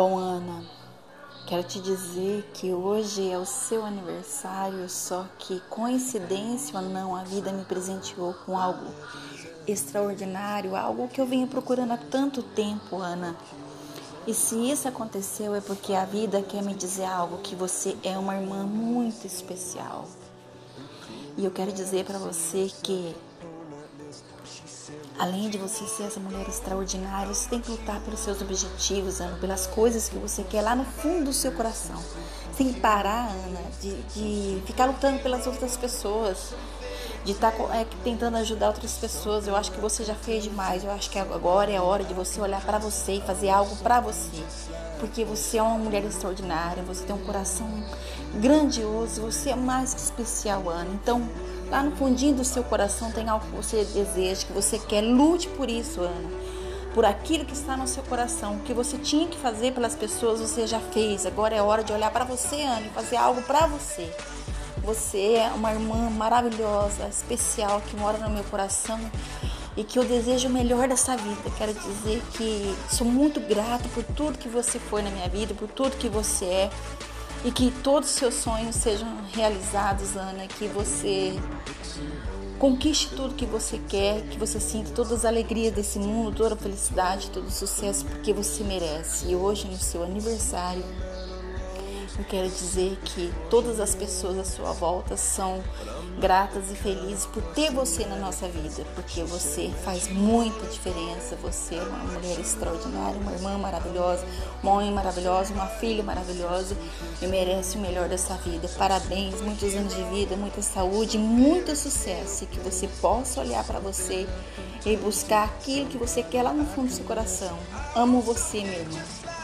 Bom, Ana, quero te dizer que hoje é o seu aniversário, só que coincidência ou não, a vida me presenteou com algo extraordinário, algo que eu venho procurando há tanto tempo, Ana. E se isso aconteceu é porque a vida quer me dizer algo que você é uma irmã muito especial. E eu quero dizer para você que Além de você ser essa mulher extraordinária, você tem que lutar pelos seus objetivos, Ana, pelas coisas que você quer lá no fundo do seu coração. Sem parar, Ana, de, de ficar lutando pelas outras pessoas, de estar tá, é, tentando ajudar outras pessoas. Eu acho que você já fez demais. Eu acho que agora é a hora de você olhar para você e fazer algo para você. Porque você é uma mulher extraordinária, você tem um coração grandioso, você é mais que especial, Ana. Então, Lá no fundinho do seu coração tem algo que você deseja, que você quer. Lute por isso, Ana. Por aquilo que está no seu coração. O que você tinha que fazer pelas pessoas, você já fez. Agora é hora de olhar para você, Ana, e fazer algo para você. Você é uma irmã maravilhosa, especial, que mora no meu coração e que eu desejo o melhor dessa vida. Quero dizer que sou muito grata por tudo que você foi na minha vida, por tudo que você é e que todos os seus sonhos sejam realizados, Ana, que você conquiste tudo que você quer, que você sinta todas as alegrias desse mundo, toda a felicidade, todo o sucesso, porque você merece. E hoje, no seu aniversário, eu quero dizer que todas as pessoas à sua volta são gratas e felizes por ter você na nossa vida, porque você faz muita diferença. Você é uma mulher extraordinária, uma irmã maravilhosa, uma mãe maravilhosa, uma filha maravilhosa e merece o melhor dessa vida. Parabéns, muitos anos de vida, muita saúde, muito sucesso e que você possa olhar para você e buscar aquilo que você quer lá no fundo do seu coração. Amo você, meu irmão.